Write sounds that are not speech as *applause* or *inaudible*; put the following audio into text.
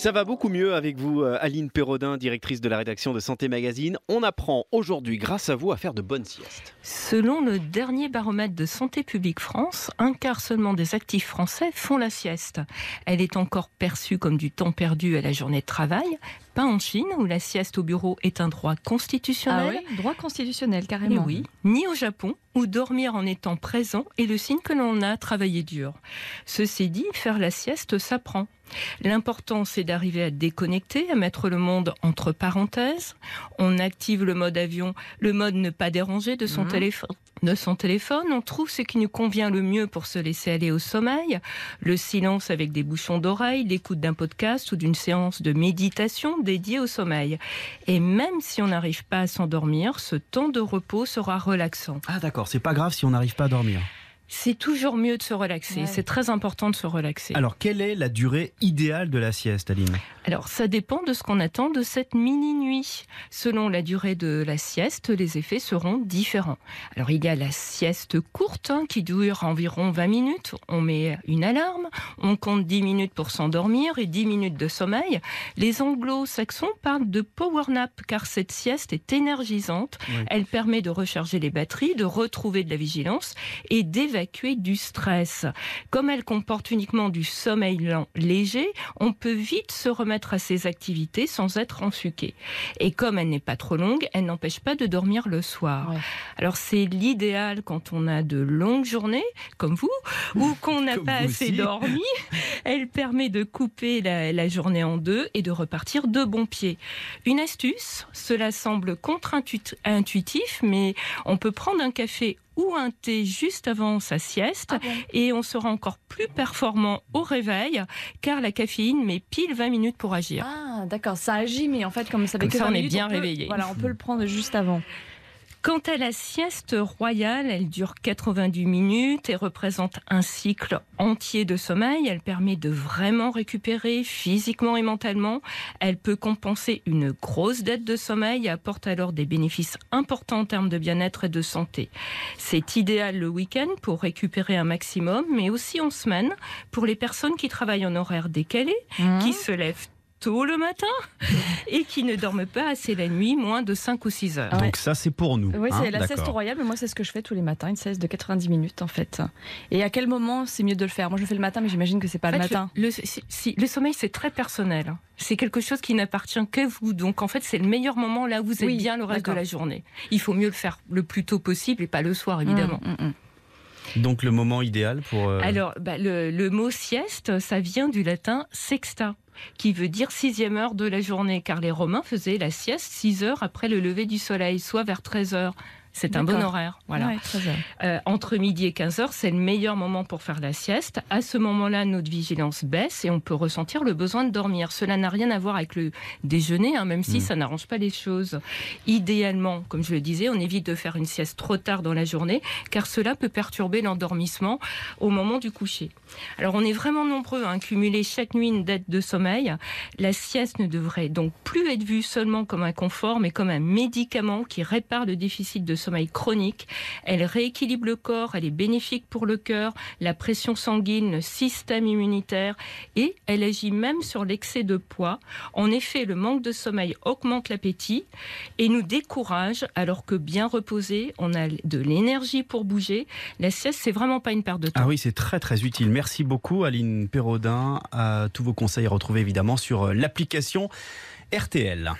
Ça va beaucoup mieux avec vous, euh, Aline Perrodin, directrice de la rédaction de Santé Magazine. On apprend aujourd'hui, grâce à vous, à faire de bonnes siestes. Selon le dernier baromètre de Santé publique France, un quart seulement des actifs français font la sieste. Elle est encore perçue comme du temps perdu à la journée de travail, pas en Chine où la sieste au bureau est un droit constitutionnel. Ah oui, droit constitutionnel carrément. oui, ni au Japon, où dormir en étant présent est le signe que l'on a travaillé dur. Ceci dit, faire la sieste s'apprend. L'important, c'est d'arriver à déconnecter, à mettre le monde entre parenthèses. On active le mode avion, le mode ne pas déranger de son téléphone. De son téléphone, on trouve ce qui nous convient le mieux pour se laisser aller au sommeil. Le silence avec des bouchons d'oreille, l'écoute d'un podcast ou d'une séance de méditation dédiée au sommeil. Et même si on n'arrive pas à s'endormir, ce temps de repos sera relaxant. Ah d'accord, c'est pas grave si on n'arrive pas à dormir. C'est toujours mieux de se relaxer. Ouais. C'est très important de se relaxer. Alors quelle est la durée idéale de la sieste, Aline Alors, ça dépend de ce qu'on attend de cette mini-nuit. Selon la durée de la sieste, les effets seront différents. Alors, il y a la sieste courte hein, qui dure environ 20 minutes. On met une alarme, on compte 10 minutes pour s'endormir et 10 minutes de sommeil. Les anglo-saxons parlent de power nap car cette sieste est énergisante. Elle permet de recharger les batteries, de retrouver de la vigilance et du stress. Comme elle comporte uniquement du sommeil lent léger, on peut vite se remettre à ses activités sans être ensuqué. Et comme elle n'est pas trop longue, elle n'empêche pas de dormir le soir. Ouais. Alors c'est l'idéal quand on a de longues journées, comme vous, ou *laughs* qu'on n'a pas assez aussi. dormi. *laughs* Elle permet de couper la, la journée en deux et de repartir de bon pied. Une astuce, cela semble contre-intuitif, mais on peut prendre un café ou un thé juste avant sa sieste Ah bon et on sera encore plus performant au réveil car la caféine met pile 20 minutes pour agir. Ah d'accord, ça agit, mais en fait comme ça Comme que ça, 20 on est minutes, bien peut- réveillé. Voilà, on peut le prendre juste avant. Quant à la sieste royale, elle dure 90 minutes et représente un cycle entier de sommeil. Elle permet de vraiment récupérer physiquement et mentalement. Elle peut compenser une grosse dette de sommeil et apporte alors des bénéfices importants en termes de bien-être et de santé. C'est idéal le week-end pour récupérer un maximum, mais aussi en semaine pour les personnes qui travaillent en horaire décalé, qui se lèvent tôt le matin *laughs* et qui ne dorment pas assez la nuit, moins de 5 ou 6 heures. Ah ouais. Donc ça c'est pour nous. Oui, hein, c'est la sieste royale, mais moi c'est ce que je fais tous les matins, une sieste de 90 minutes en fait. Et à quel moment c'est mieux de le faire? Moi je le fais le matin, mais j'imagine que c'est pas En le fait, matin. Le, le- si- si- le sommeil, c'est très personnel. hein. C'est quelque chose qui n'appartient qu'à vous. Donc, en fait, c'est le meilleur moment là où vous êtes Oui, bien le reste de la journée. Il faut mieux le faire le plus tôt possible et pas le soir, évidemment. Mm, mm, mm. Donc le moment idéal pour... euh, Alors, bah, le, le mot sieste, ça vient du latin sexta qui veut dire sixième heure de la journée, car les Romains faisaient la sieste 6 heures après le lever du soleil, soit vers 13 heures. C'est un bon horaire. Voilà. Ouais, 13 heures. Euh, entre midi et 15 heures, c'est le meilleur moment pour faire la sieste. À ce moment-là, notre vigilance baisse et on peut ressentir le besoin de dormir. Cela n'a rien à voir avec le déjeuner, hein, même si Mm. ça n'arrange pas les choses. Idéalement, comme je le disais, on évite de faire une sieste trop tard dans la journée, car cela peut perturber l'endormissement au moment du coucher. Alors, on est vraiment nombreux à cumuler chaque nuit une dette de sommeil. La sieste ne devrait donc plus être vue seulement comme un confort, mais comme un médicament qui répare le déficit de sommeil chronique. Elle rééquilibre le corps, elle est bénéfique pour le cœur, la pression sanguine, le système immunitaire et elle agit même sur l'excès de poids. En effet, le manque de sommeil augmente l'appétit et nous décourage alors que bien reposé, on a de l'énergie pour bouger. La sieste, c'est vraiment pas une perte de temps. Ah oui, c'est très très utile. Merci beaucoup Aline Perraudin. À tous vos conseils retrouvés évidemment sur euh, l'application RTL.